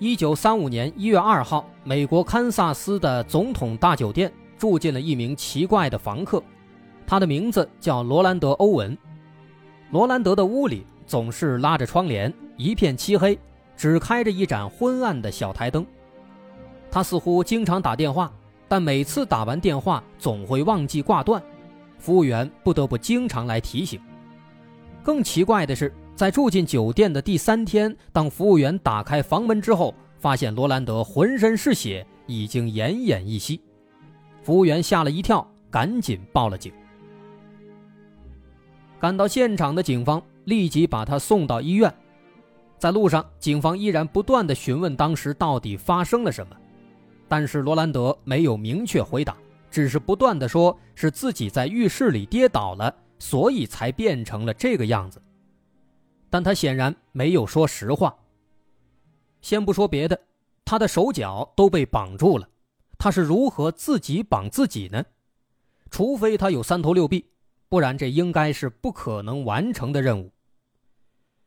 一九三五年一月二号，美国堪萨斯的总统大酒店住进了一名奇怪的房客，他的名字叫罗兰德·欧文。罗兰德的屋里总是拉着窗帘，一片漆黑，只开着一盏昏暗的小台灯。他似乎经常打电话，但每次打完电话总会忘记挂断，服务员不得不经常来提醒。更奇怪的是。在住进酒店的第三天，当服务员打开房门之后，发现罗兰德浑身是血，已经奄奄一息。服务员吓了一跳，赶紧报了警。赶到现场的警方立即把他送到医院。在路上，警方依然不断的询问当时到底发生了什么，但是罗兰德没有明确回答，只是不断的说是自己在浴室里跌倒了，所以才变成了这个样子。但他显然没有说实话。先不说别的，他的手脚都被绑住了，他是如何自己绑自己呢？除非他有三头六臂，不然这应该是不可能完成的任务。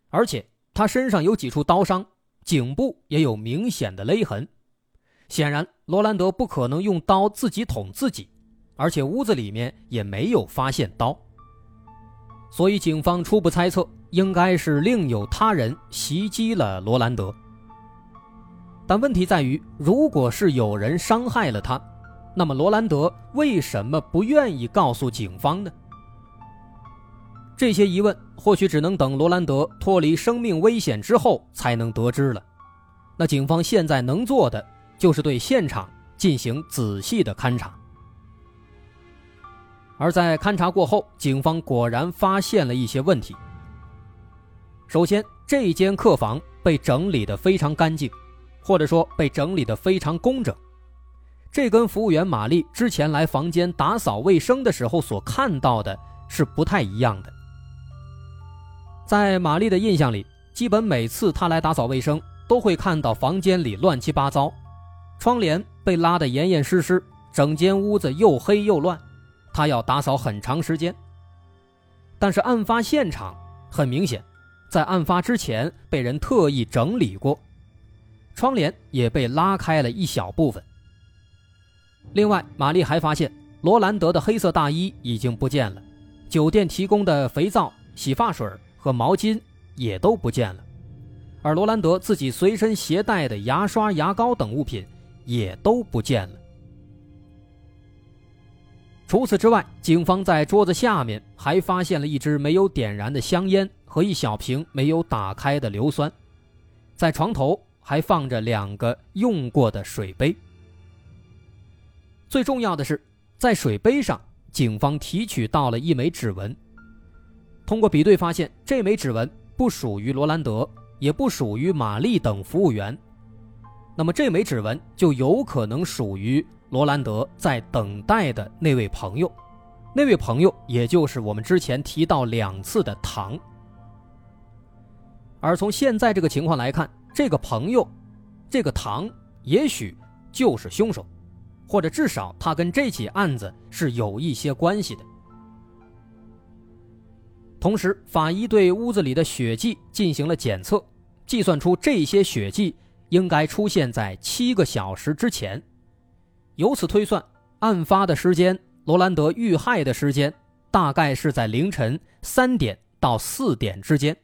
而且他身上有几处刀伤，颈部也有明显的勒痕，显然罗兰德不可能用刀自己捅自己，而且屋子里面也没有发现刀。所以，警方初步猜测，应该是另有他人袭击了罗兰德。但问题在于，如果是有人伤害了他，那么罗兰德为什么不愿意告诉警方呢？这些疑问或许只能等罗兰德脱离生命危险之后才能得知了。那警方现在能做的，就是对现场进行仔细的勘查。而在勘查过后，警方果然发现了一些问题。首先，这间客房被整理得非常干净，或者说被整理得非常工整，这跟服务员玛丽之前来房间打扫卫生的时候所看到的是不太一样的。在玛丽的印象里，基本每次她来打扫卫生，都会看到房间里乱七八糟，窗帘被拉得严严实实，整间屋子又黑又乱。她要打扫很长时间，但是案发现场很明显，在案发之前被人特意整理过，窗帘也被拉开了一小部分。另外，玛丽还发现罗兰德的黑色大衣已经不见了，酒店提供的肥皂、洗发水和毛巾也都不见了，而罗兰德自己随身携带的牙刷、牙膏等物品也都不见了。除此之外，警方在桌子下面还发现了一支没有点燃的香烟和一小瓶没有打开的硫酸，在床头还放着两个用过的水杯。最重要的是，在水杯上，警方提取到了一枚指纹。通过比对发现，这枚指纹不属于罗兰德，也不属于玛丽等服务员，那么这枚指纹就有可能属于。罗兰德在等待的那位朋友，那位朋友也就是我们之前提到两次的唐。而从现在这个情况来看，这个朋友，这个唐，也许就是凶手，或者至少他跟这起案子是有一些关系的。同时，法医对屋子里的血迹进行了检测，计算出这些血迹应该出现在七个小时之前。由此推算，案发的时间，罗兰德遇害的时间，大概是在凌晨三点到四点之间。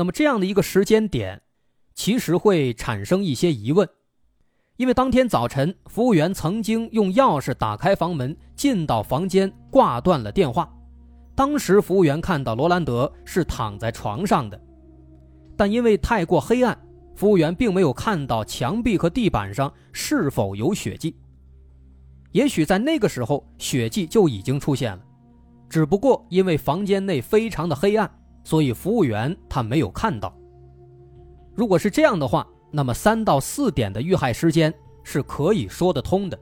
那么这样的一个时间点，其实会产生一些疑问，因为当天早晨，服务员曾经用钥匙打开房门，进到房间，挂断了电话。当时服务员看到罗兰德是躺在床上的，但因为太过黑暗。服务员并没有看到墙壁和地板上是否有血迹，也许在那个时候血迹就已经出现了，只不过因为房间内非常的黑暗，所以服务员他没有看到。如果是这样的话，那么三到四点的遇害时间是可以说得通的，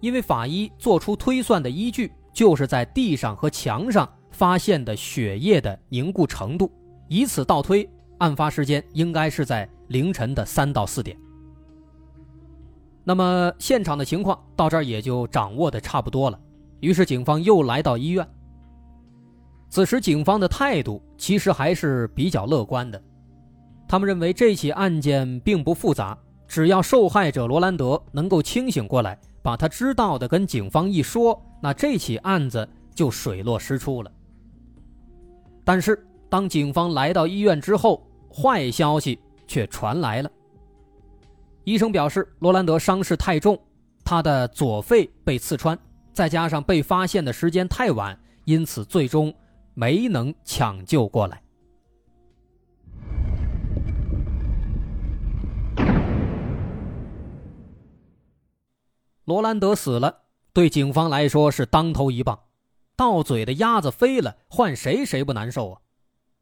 因为法医做出推算的依据就是在地上和墙上发现的血液的凝固程度，以此倒推，案发时间应该是在凌晨的三到四点。那么现场的情况到这儿也就掌握的差不多了，于是警方又来到医院。此时警方的态度其实还是比较乐观的，他们认为这起案件并不复杂，只要受害者罗兰德能够清醒过来，把他知道的跟警方一说，那这起案子就水落石出了。但是当警方来到医院之后，坏消息却传来了。医生表示，罗兰德伤势太重，他的左肺被刺穿，再加上被发现的时间太晚，因此最终没能抢救过来。罗兰德死了，对警方来说是当头一棒，到嘴的鸭子飞了，换谁谁不难受啊？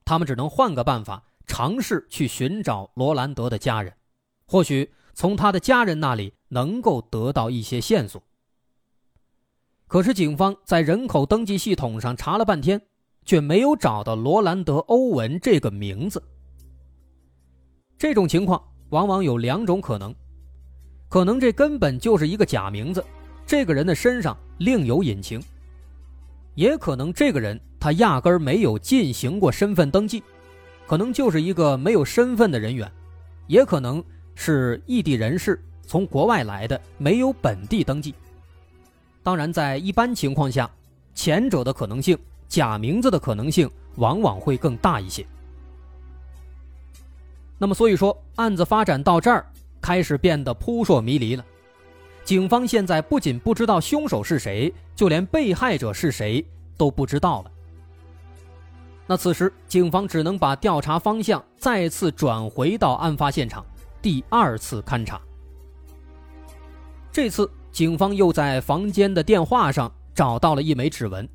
他们只能换个办法，尝试去寻找罗兰德的家人，或许。从他的家人那里能够得到一些线索，可是警方在人口登记系统上查了半天，却没有找到罗兰德·欧文这个名字。这种情况往往有两种可能：可能这根本就是一个假名字，这个人的身上另有隐情；也可能这个人他压根儿没有进行过身份登记，可能就是一个没有身份的人员；也可能。是异地人士从国外来的，没有本地登记。当然，在一般情况下，前者的可能性，假名字的可能性往往会更大一些。那么，所以说案子发展到这儿，开始变得扑朔迷离了。警方现在不仅不知道凶手是谁，就连被害者是谁都不知道了。那此时，警方只能把调查方向再次转回到案发现场。第二次勘查，这次警方又在房间的电话上找到了一枚指纹，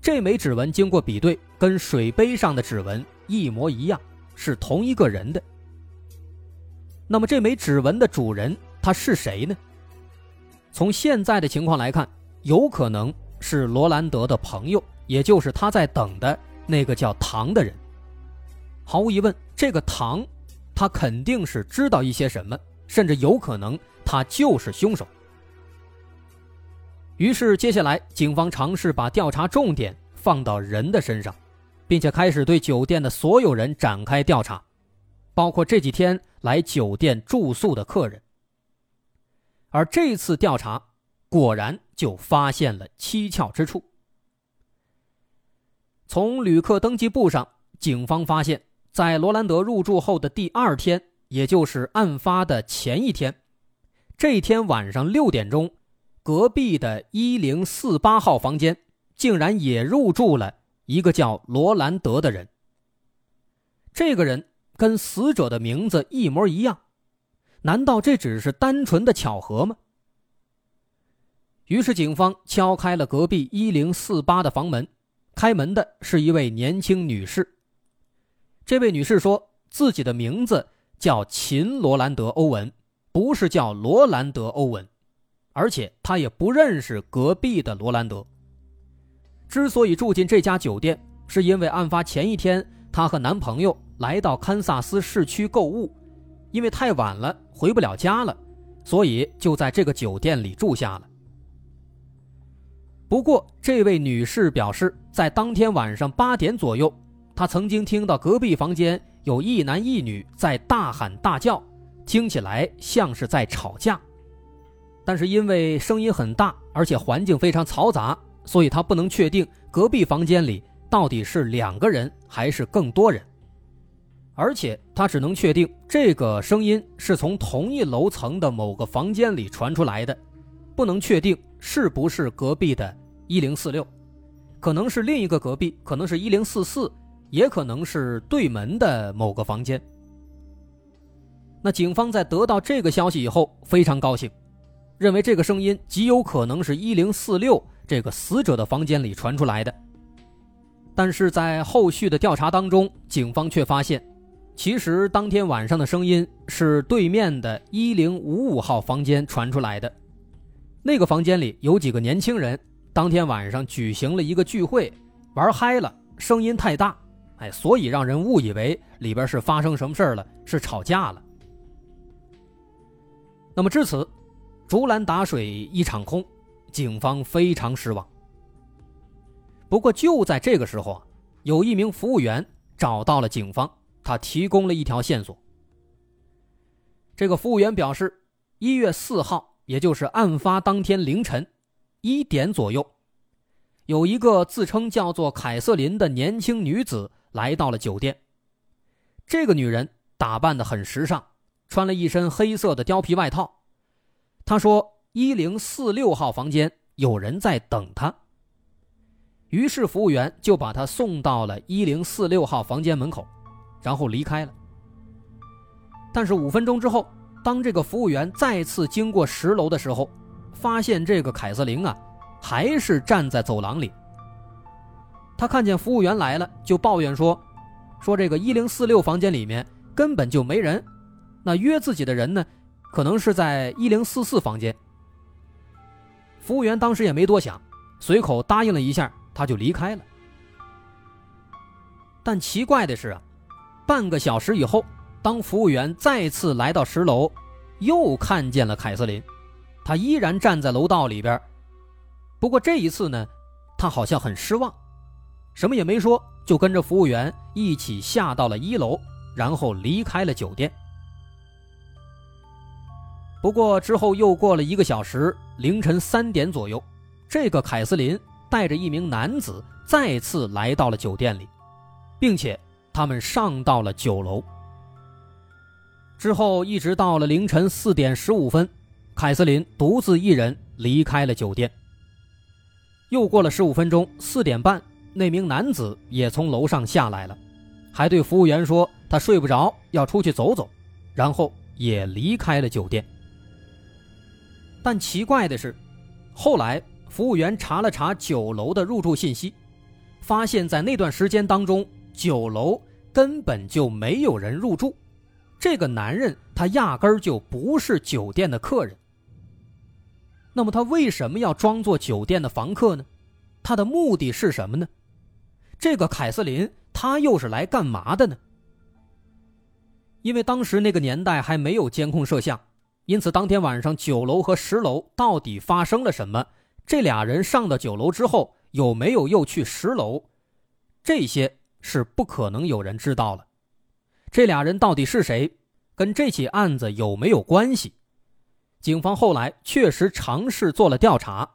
这枚指纹经过比对，跟水杯上的指纹一模一样，是同一个人的。那么这枚指纹的主人他是谁呢？从现在的情况来看，有可能是罗兰德的朋友，也就是他在等的那个叫唐的人。毫无疑问，这个唐。他肯定是知道一些什么，甚至有可能他就是凶手。于是，接下来警方尝试把调查重点放到人的身上，并且开始对酒店的所有人展开调查，包括这几天来酒店住宿的客人。而这次调查果然就发现了蹊跷之处。从旅客登记簿上，警方发现。在罗兰德入住后的第二天，也就是案发的前一天，这天晚上六点钟，隔壁的一零四八号房间竟然也入住了一个叫罗兰德的人。这个人跟死者的名字一模一样，难道这只是单纯的巧合吗？于是警方敲开了隔壁一零四八的房门，开门的是一位年轻女士。这位女士说自己的名字叫秦罗兰德·欧文，不是叫罗兰德·欧文，而且她也不认识隔壁的罗兰德。之所以住进这家酒店，是因为案发前一天她和男朋友来到堪萨斯市区购物，因为太晚了回不了家了，所以就在这个酒店里住下了。不过，这位女士表示，在当天晚上八点左右。她曾经听到隔壁房间有一男一女在大喊大叫，听起来像是在吵架，但是因为声音很大，而且环境非常嘈杂，所以他不能确定隔壁房间里到底是两个人还是更多人，而且他只能确定这个声音是从同一楼层的某个房间里传出来的，不能确定是不是隔壁的一零四六，可能是另一个隔壁，可能是一零四四。也可能是对门的某个房间。那警方在得到这个消息以后非常高兴，认为这个声音极有可能是一零四六这个死者的房间里传出来的。但是在后续的调查当中，警方却发现，其实当天晚上的声音是对面的一零五五号房间传出来的。那个房间里有几个年轻人，当天晚上举行了一个聚会，玩嗨了，声音太大，哎，所以让人误以为里边是发生什么事了，是吵架了。那么至此，竹篮打水一场空，警方非常失望。不过就在这个时候啊，有一名服务员找到了警方，他提供了一条线索。这个服务员表示，一月四号，也就是案发当天凌晨一点左右，有一个自称叫做凯瑟琳的年轻女子来到了酒店。这个女人打扮的很时尚，穿了一身黑色的貂皮外套。他说：“一零四六号房间有人在等他。”于是服务员就把他送到了一零四六号房间门口，然后离开了。但是五分钟之后，当这个服务员再次经过十楼的时候，发现这个凯瑟琳啊，还是站在走廊里。他看见服务员来了，就抱怨说：“说这个一零四六房间里面根本就没人，那约自己的人呢，可能是在一零四四房间。”服务员当时也没多想，随口答应了一下。他就离开了，但奇怪的是啊，半个小时以后，当服务员再次来到十楼，又看见了凯瑟琳，她依然站在楼道里边。不过这一次呢，她好像很失望，什么也没说，就跟着服务员一起下到了一楼，然后离开了酒店。不过之后又过了一个小时，凌晨三点左右，这个凯瑟琳。带着一名男子再次来到了酒店里，并且他们上到了九楼。之后一直到了凌晨四点十五分，凯瑟琳独自一人离开了酒店。又过了十五分钟，四点半，那名男子也从楼上下来了，还对服务员说他睡不着，要出去走走，然后也离开了酒店。但奇怪的是，后来。服务员查了查酒楼的入住信息，发现，在那段时间当中，酒楼根本就没有人入住。这个男人他压根儿就不是酒店的客人。那么他为什么要装作酒店的房客呢？他的目的是什么呢？这个凯瑟琳她又是来干嘛的呢？因为当时那个年代还没有监控摄像，因此当天晚上九楼和十楼到底发生了什么？这俩人上到九楼之后，有没有又去十楼？这些是不可能有人知道了。这俩人到底是谁？跟这起案子有没有关系？警方后来确实尝试做了调查，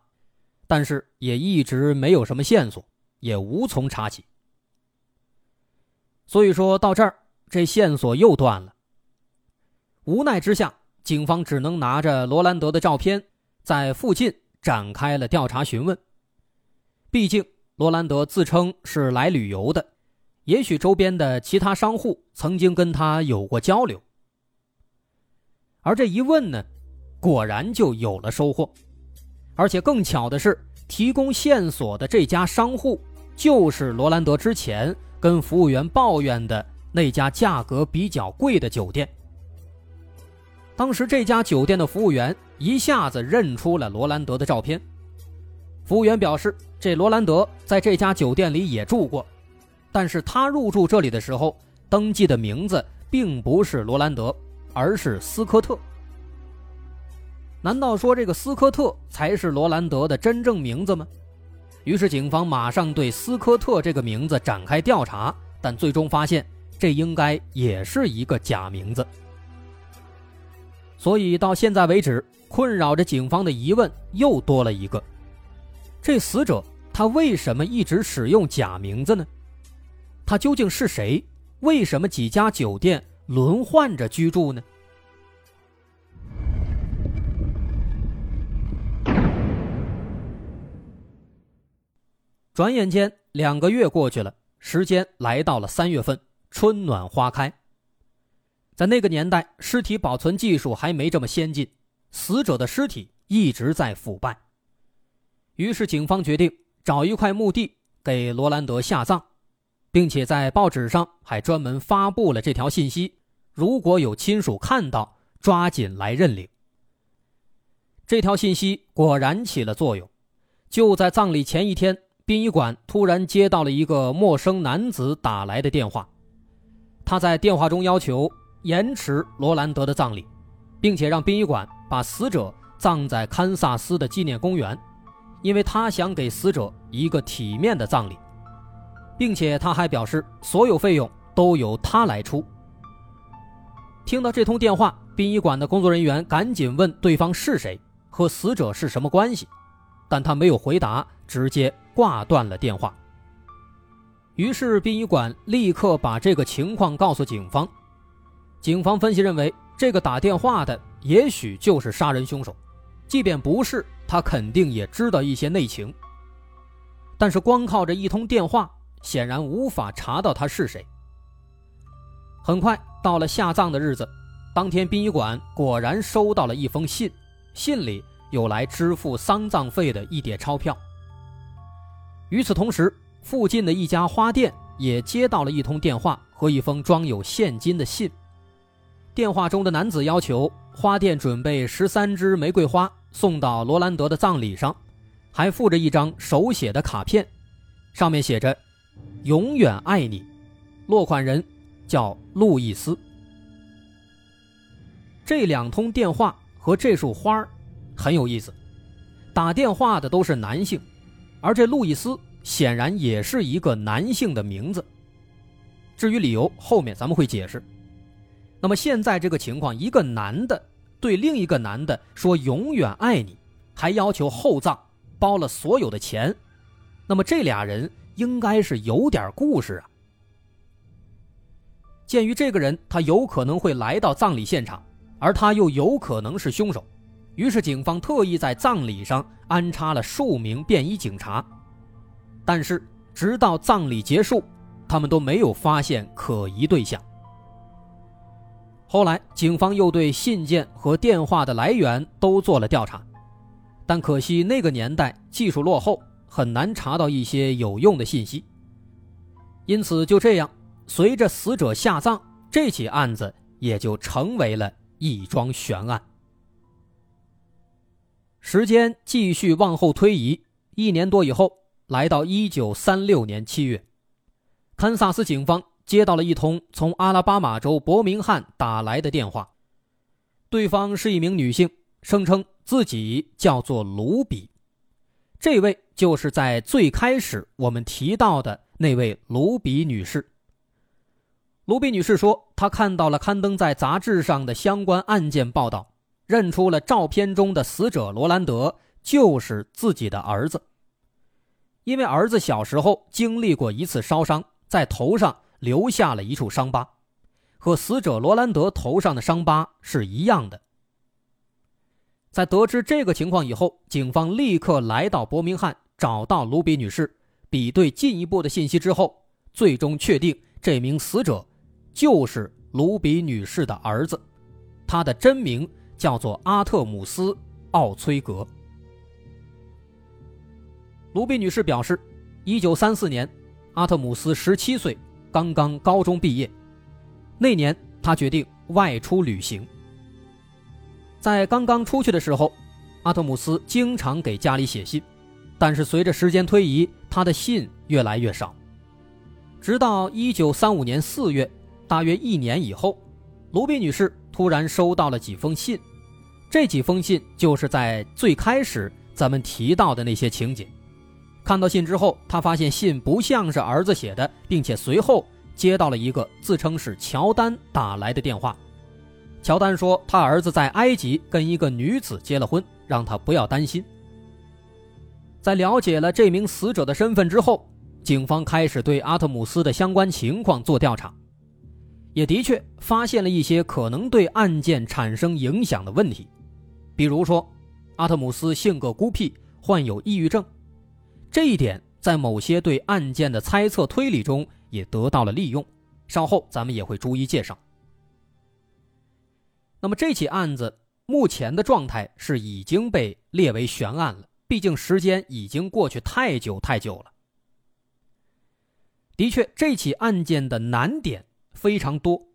但是也一直没有什么线索，也无从查起。所以说到这儿，这线索又断了。无奈之下，警方只能拿着罗兰德的照片，在附近。展开了调查询问。毕竟罗兰德自称是来旅游的，也许周边的其他商户曾经跟他有过交流。而这一问呢，果然就有了收获。而且更巧的是，提供线索的这家商户就是罗兰德之前跟服务员抱怨的那家价格比较贵的酒店。当时这家酒店的服务员一下子认出了罗兰德的照片。服务员表示，这罗兰德在这家酒店里也住过，但是他入住这里的时候登记的名字并不是罗兰德，而是斯科特。难道说这个斯科特才是罗兰德的真正名字吗？于是警方马上对斯科特这个名字展开调查，但最终发现这应该也是一个假名字。所以到现在为止，困扰着警方的疑问又多了一个：这死者他为什么一直使用假名字呢？他究竟是谁？为什么几家酒店轮换着居住呢？转眼间两个月过去了，时间来到了三月份，春暖花开。在那个年代，尸体保存技术还没这么先进，死者的尸体一直在腐败。于是，警方决定找一块墓地给罗兰德下葬。并且在报纸上还专门发布了这条信息：如果有亲属看到，抓紧来认领。这条信息果然起了作用。就在葬礼前一天，殡仪馆突然接到了一个陌生男子打来的电话，他在电话中要求延迟罗兰德的葬礼，并且让殡仪馆把死者葬在堪萨斯的纪念公园，因为他想给死者一个体面的葬礼。并且他还表示，所有费用都由他来出。听到这通电话，殡仪馆的工作人员赶紧问对方是谁，和死者是什么关系，但他没有回答，直接挂断了电话。于是殡仪馆立刻把这个情况告诉警方。警方分析认为，这个打电话的也许就是杀人凶手，即便不是，他肯定也知道一些内情。但是光靠着一通电话。显然无法查到他是谁。很快到了下葬的日子，当天殡仪馆果然收到了一封信，信里有来支付丧葬费的一叠钞票。与此同时，附近的一家花店也接到了一通电话和一封装有现金的信。电话中的男子要求花店准备十三支玫瑰花送到罗兰德的葬礼上，还附着一张手写的卡片，上面写着。永远爱你，落款人叫路易斯。这两通电话和这束花很有意思，打电话的都是男性，而这路易斯显然也是一个男性的名字。至于理由，后面咱们会解释。那么现在这个情况，一个男的对另一个男的说“永远爱你”，还要求厚葬，包了所有的钱，那么这俩人。应该是有点故事啊。鉴于这个人他有可能会来到葬礼现场，而他又有可能是凶手，于是警方特意在葬礼上安插了数名便衣警察。但是直到葬礼结束，他们都没有发现可疑对象。后来警方又对信件和电话的来源都做了调查，但可惜那个年代技术落后。很难查到一些有用的信息，因此就这样，随着死者下葬，这起案子也就成为了一桩悬案。时间继续往后推移，一年多以后，来到一九三六年七月，堪萨斯警方接到了一通从阿拉巴马州伯明翰打来的电话，对方是一名女性，声称自己叫做卢比。这位就是在最开始我们提到的那位卢比女士。卢比女士说，她看到了刊登在杂志上的相关案件报道，认出了照片中的死者罗兰德就是自己的儿子。因为儿子小时候经历过一次烧伤，在头上留下了一处伤疤，和死者罗兰德头上的伤疤是一样的。在得知这个情况以后，警方立刻来到伯明翰，找到卢比女士，比对进一步的信息之后，最终确定这名死者就是卢比女士的儿子，他的真名叫做阿特姆斯·奥崔格。卢比女士表示，1934年，阿特姆斯17岁，刚刚高中毕业，那年他决定外出旅行。在刚刚出去的时候，阿特姆斯经常给家里写信，但是随着时间推移，他的信越来越少。直到1935年4月，大约一年以后，卢比女士突然收到了几封信，这几封信就是在最开始咱们提到的那些情景。看到信之后，他发现信不像是儿子写的，并且随后接到了一个自称是乔丹打来的电话。乔丹说，他儿子在埃及跟一个女子结了婚，让他不要担心。在了解了这名死者的身份之后，警方开始对阿特姆斯的相关情况做调查，也的确发现了一些可能对案件产生影响的问题，比如说，阿特姆斯性格孤僻，患有抑郁症，这一点在某些对案件的猜测推理中也得到了利用，稍后咱们也会逐一介绍。那么这起案子目前的状态是已经被列为悬案了，毕竟时间已经过去太久太久了。的确，这起案件的难点非常多，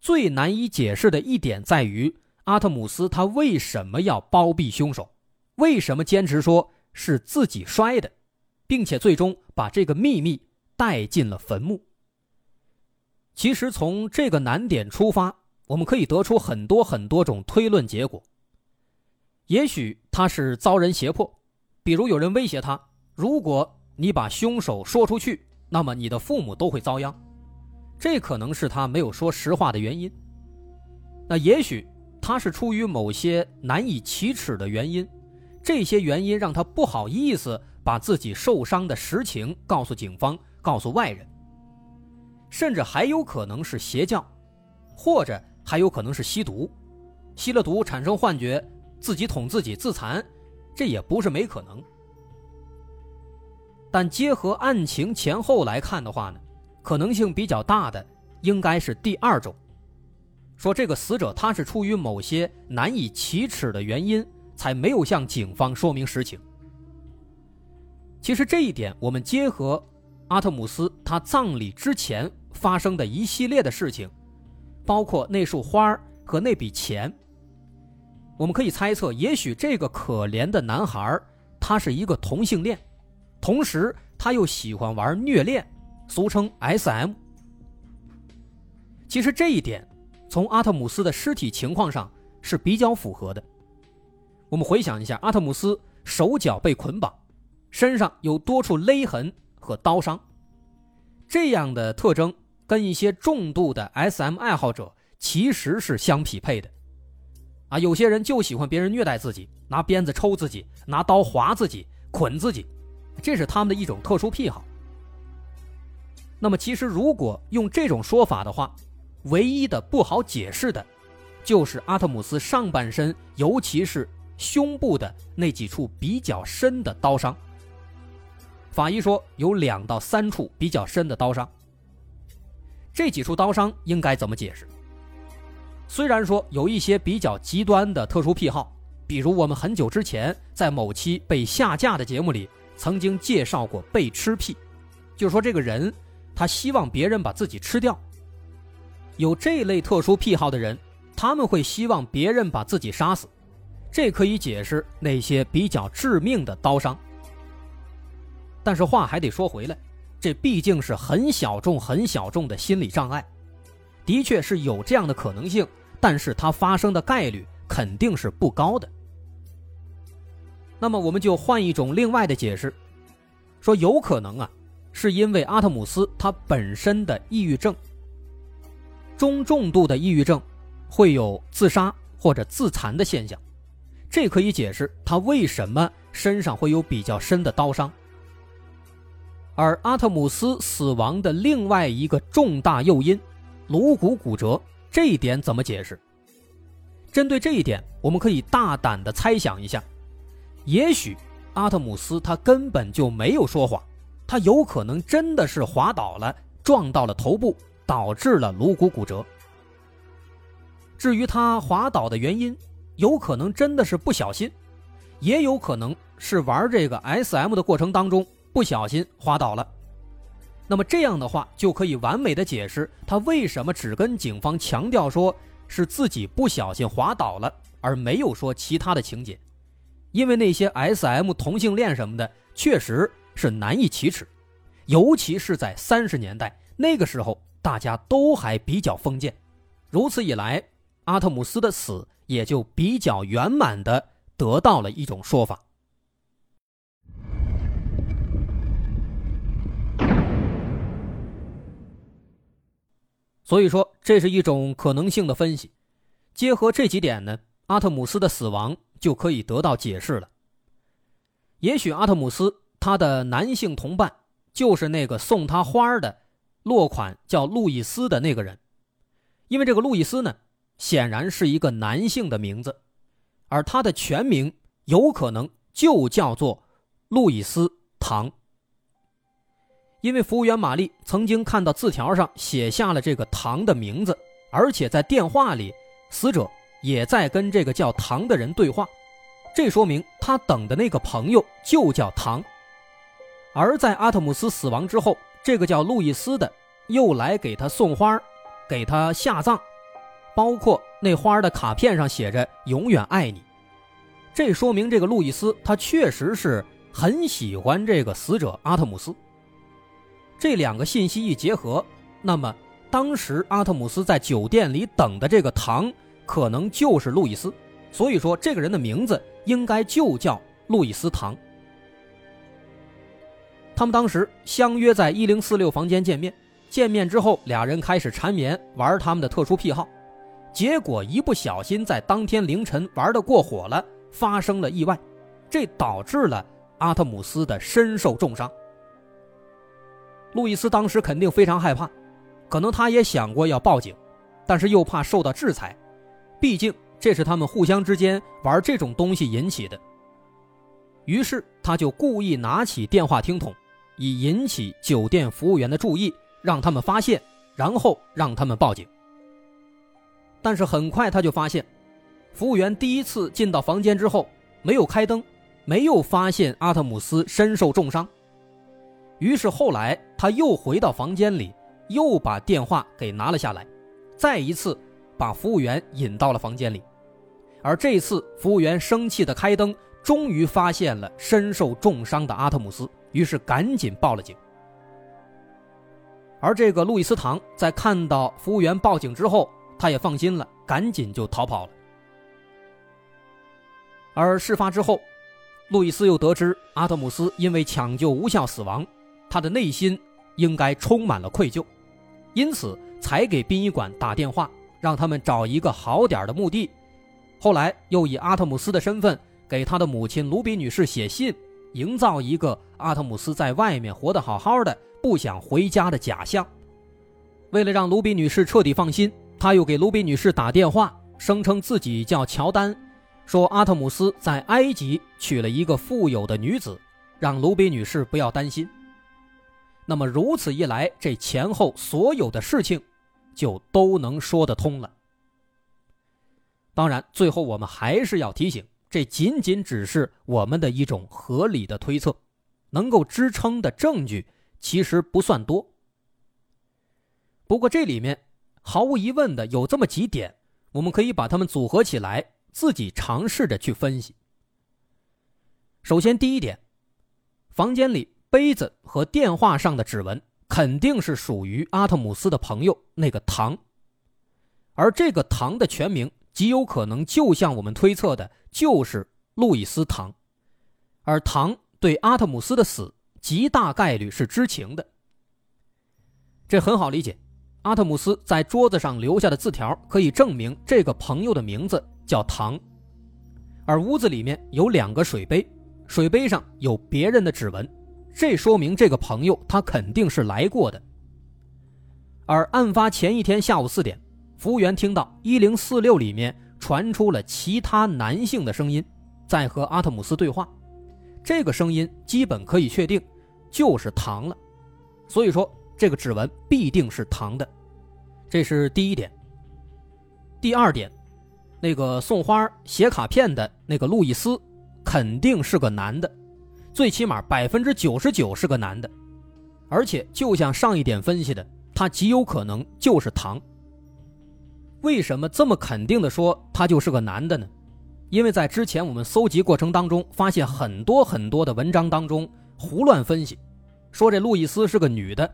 最难以解释的一点在于阿特姆斯他为什么要包庇凶手，为什么坚持说是自己摔的，并且最终把这个秘密带进了坟墓。其实从这个难点出发，我们可以得出很多很多种推论结果。也许他是遭人胁迫，比如有人威胁他，如果你把凶手说出去，那么你的父母都会遭殃，这可能是他没有说实话的原因。那也许他是出于某些难以启齿的原因，这些原因让他不好意思把自己受伤的实情告诉警方，告诉外人。甚至还有可能是邪教，或者还有可能是吸毒，吸了毒产生幻觉，自己捅自己自残，这也不是没可能。但结合案情前后来看的话呢，可能性比较大的应该是第二种，说这个死者他是出于某些难以启齿的原因，才没有向警方说明实情。其实这一点，我们结合阿特姆斯他葬礼之前。发生的一系列的事情，包括那束花和那笔钱。我们可以猜测，也许这个可怜的男孩他是一个同性恋，同时他又喜欢玩虐恋，俗称 S.M。其实这一点从阿特姆斯的尸体情况上是比较符合的。我们回想一下，阿特姆斯手脚被捆绑，身上有多处勒痕和刀伤，这样的特征。跟一些重度的 S.M 爱好者其实是相匹配的，啊，有些人就喜欢别人虐待自己，拿鞭子抽自己，拿刀划自己，捆自己，这是他们的一种特殊癖好。那么，其实如果用这种说法的话，唯一的不好解释的，就是阿特姆斯上半身，尤其是胸部的那几处比较深的刀伤。法医说有两到三处比较深的刀伤。这几处刀伤应该怎么解释？虽然说有一些比较极端的特殊癖好，比如我们很久之前在某期被下架的节目里曾经介绍过被吃癖，就是说这个人他希望别人把自己吃掉。有这类特殊癖好的人，他们会希望别人把自己杀死，这可以解释那些比较致命的刀伤。但是话还得说回来。这毕竟是很小众、很小众的心理障碍，的确是有这样的可能性，但是它发生的概率肯定是不高的。那么，我们就换一种另外的解释，说有可能啊，是因为阿特姆斯他本身的抑郁症，中重度的抑郁症会有自杀或者自残的现象，这可以解释他为什么身上会有比较深的刀伤。而阿特姆斯死亡的另外一个重大诱因，颅骨骨折，这一点怎么解释？针对这一点，我们可以大胆的猜想一下，也许阿特姆斯他根本就没有说谎，他有可能真的是滑倒了，撞到了头部，导致了颅骨骨折。至于他滑倒的原因，有可能真的是不小心，也有可能是玩这个 SM 的过程当中。不小心滑倒了，那么这样的话就可以完美的解释他为什么只跟警方强调说是自己不小心滑倒了，而没有说其他的情节，因为那些 S.M 同性恋什么的确实是难以启齿，尤其是在三十年代那个时候，大家都还比较封建，如此一来，阿特姆斯的死也就比较圆满的得到了一种说法。所以说，这是一种可能性的分析。结合这几点呢，阿特姆斯的死亡就可以得到解释了。也许阿特姆斯他的男性同伴就是那个送他花的落款叫路易斯的那个人，因为这个路易斯呢，显然是一个男性的名字，而他的全名有可能就叫做路易斯·唐。因为服务员玛丽曾经看到字条上写下了这个唐的名字，而且在电话里，死者也在跟这个叫唐的人对话，这说明他等的那个朋友就叫唐。而在阿特姆斯死亡之后，这个叫路易斯的又来给他送花，给他下葬，包括那花的卡片上写着“永远爱你”，这说明这个路易斯他确实是很喜欢这个死者阿特姆斯。这两个信息一结合，那么当时阿特姆斯在酒店里等的这个唐，可能就是路易斯。所以说，这个人的名字应该就叫路易斯·唐。他们当时相约在一零四六房间见面，见面之后，俩人开始缠绵玩他们的特殊癖好，结果一不小心在当天凌晨玩的过火了，发生了意外，这导致了阿特姆斯的身受重伤。路易斯当时肯定非常害怕，可能他也想过要报警，但是又怕受到制裁，毕竟。这是他们互相之间玩这种东西引起的。于是他就故意拿起电话听筒，以引起酒店服务员的注意，让他们发现，然后让他们报警。但是很快他就发现，服务员第一次进到房间之后没有开灯，没有发现阿特姆斯身受重伤。于是后来他又回到房间里，又把电话给拿了下来，再一次把服务员引到了房间里。而这次，服务员生气的开灯，终于发现了身受重伤的阿特姆斯，于是赶紧报了警。而这个路易斯唐在看到服务员报警之后，他也放心了，赶紧就逃跑了。而事发之后，路易斯又得知阿特姆斯因为抢救无效死亡，他的内心应该充满了愧疚，因此才给殡仪馆打电话，让他们找一个好点的墓地。后来又以阿特姆斯的身份给他的母亲卢比女士写信，营造一个阿特姆斯在外面活得好好的，不想回家的假象。为了让卢比女士彻底放心，他又给卢比女士打电话，声称自己叫乔丹，说阿特姆斯在埃及娶了一个富有的女子，让卢比女士不要担心。那么如此一来，这前后所有的事情就都能说得通了。当然，最后我们还是要提醒，这仅仅只是我们的一种合理的推测，能够支撑的证据其实不算多。不过这里面毫无疑问的有这么几点，我们可以把它们组合起来，自己尝试着去分析。首先，第一点，房间里杯子和电话上的指纹肯定是属于阿特姆斯的朋友那个唐，而这个唐的全名。极有可能就像我们推测的，就是路易斯·唐，而唐对阿特姆斯的死极大概率是知情的。这很好理解，阿特姆斯在桌子上留下的字条可以证明这个朋友的名字叫唐，而屋子里面有两个水杯，水杯上有别人的指纹，这说明这个朋友他肯定是来过的。而案发前一天下午四点。服务员听到一零四六里面传出了其他男性的声音，在和阿特姆斯对话。这个声音基本可以确定就是唐了，所以说这个指纹必定是唐的，这是第一点。第二点，那个送花写卡片的那个路易斯肯定是个男的，最起码百分之九十九是个男的，而且就像上一点分析的，他极有可能就是唐。为什么这么肯定的说他就是个男的呢？因为在之前我们搜集过程当中，发现很多很多的文章当中胡乱分析，说这路易斯是个女的，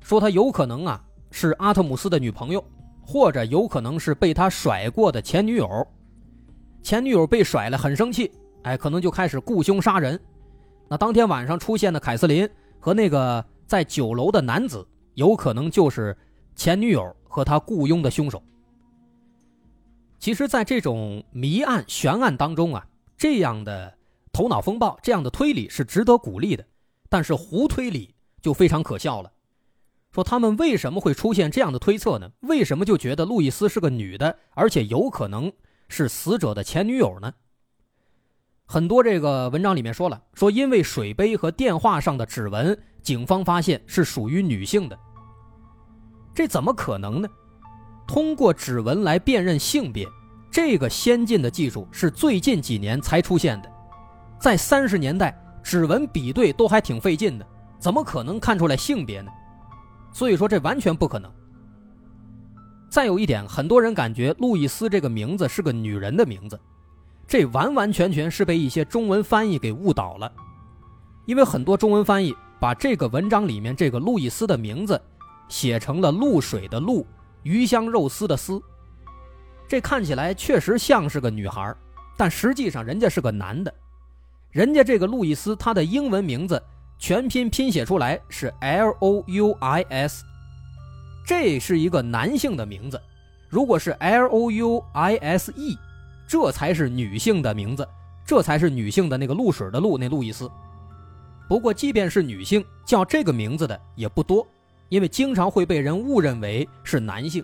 说她有可能啊是阿特姆斯的女朋友，或者有可能是被他甩过的前女友。前女友被甩了，很生气，哎，可能就开始雇凶杀人。那当天晚上出现的凯瑟琳和那个在酒楼的男子，有可能就是前女友和他雇佣的凶手。其实，在这种谜案悬案当中啊，这样的头脑风暴、这样的推理是值得鼓励的，但是胡推理就非常可笑了。说他们为什么会出现这样的推测呢？为什么就觉得路易斯是个女的，而且有可能是死者的前女友呢？很多这个文章里面说了，说因为水杯和电话上的指纹，警方发现是属于女性的。这怎么可能呢？通过指纹来辨认性别，这个先进的技术是最近几年才出现的。在三十年代，指纹比对都还挺费劲的，怎么可能看出来性别呢？所以说这完全不可能。再有一点，很多人感觉路易斯这个名字是个女人的名字，这完完全全是被一些中文翻译给误导了。因为很多中文翻译把这个文章里面这个路易斯的名字写成了露水的露，鱼香肉丝的丝，这看起来确实像是个女孩，但实际上人家是个男的。人家这个路易斯他的英文名字全拼拼写出来是 L O U I S。这是一个男性的名字，如果是 L O U I S E，这才是女性的名字，这才是女性的那个露水的露那路易斯。不过，即便是女性叫这个名字的也不多，因为经常会被人误认为是男性。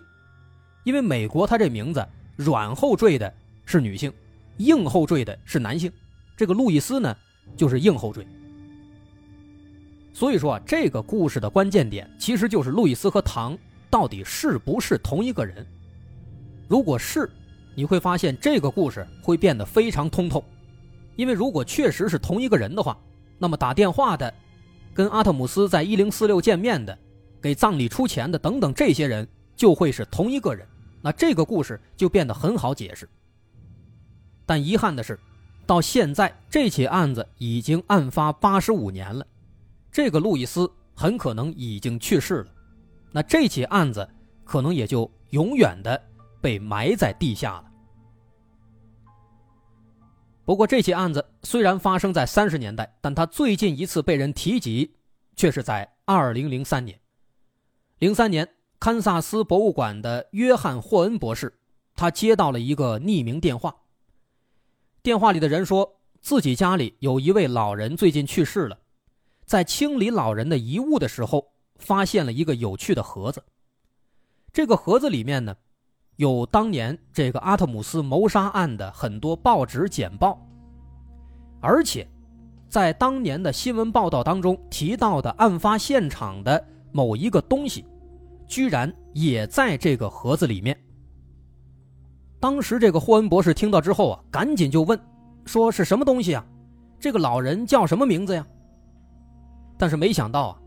因为美国它这名字软后缀的是女性，硬后缀的是男性。这个路易斯呢，就是硬后缀。所以说啊，这个故事的关键点其实就是路易斯和唐。到底是不是同一个人？如果是，你会发现这个故事会变得非常通透，因为如果确实是同一个人的话，那么打电话的、跟阿特姆斯在一零四六见面的、给葬礼出钱的等等这些人就会是同一个人，那这个故事就变得很好解释。但遗憾的是，到现在这起案子已经案发八十五年了，这个路易斯很可能已经去世了。那这起案子可能也就永远的被埋在地下了。不过，这起案子虽然发生在三十年代，但它最近一次被人提及，却是在二零零三年。零三年，堪萨斯博物馆的约翰霍恩博士，他接到了一个匿名电话。电话里的人说自己家里有一位老人最近去世了，在清理老人的遗物的时候。发现了一个有趣的盒子，这个盒子里面呢，有当年这个阿特姆斯谋杀案的很多报纸简报，而且，在当年的新闻报道当中提到的案发现场的某一个东西，居然也在这个盒子里面。当时这个霍恩博士听到之后啊，赶紧就问，说是什么东西啊？这个老人叫什么名字呀？但是没想到啊。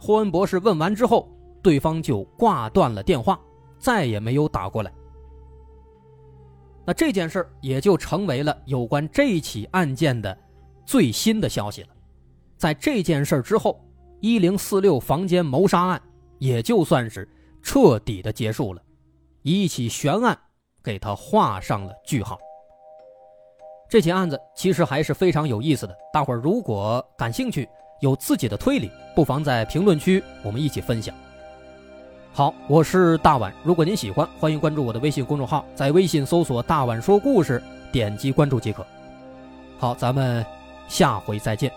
霍恩博士问完之后，对方就挂断了电话，再也没有打过来。那这件事也就成为了有关这起案件的最新的消息了。在这件事之后，一零四六房间谋杀案也就算是彻底的结束了，一起悬案给他画上了句号。这起案子其实还是非常有意思的，大伙儿如果感兴趣。有自己的推理，不妨在评论区我们一起分享。好，我是大碗，如果您喜欢，欢迎关注我的微信公众号，在微信搜索“大碗说故事”，点击关注即可。好，咱们下回再见。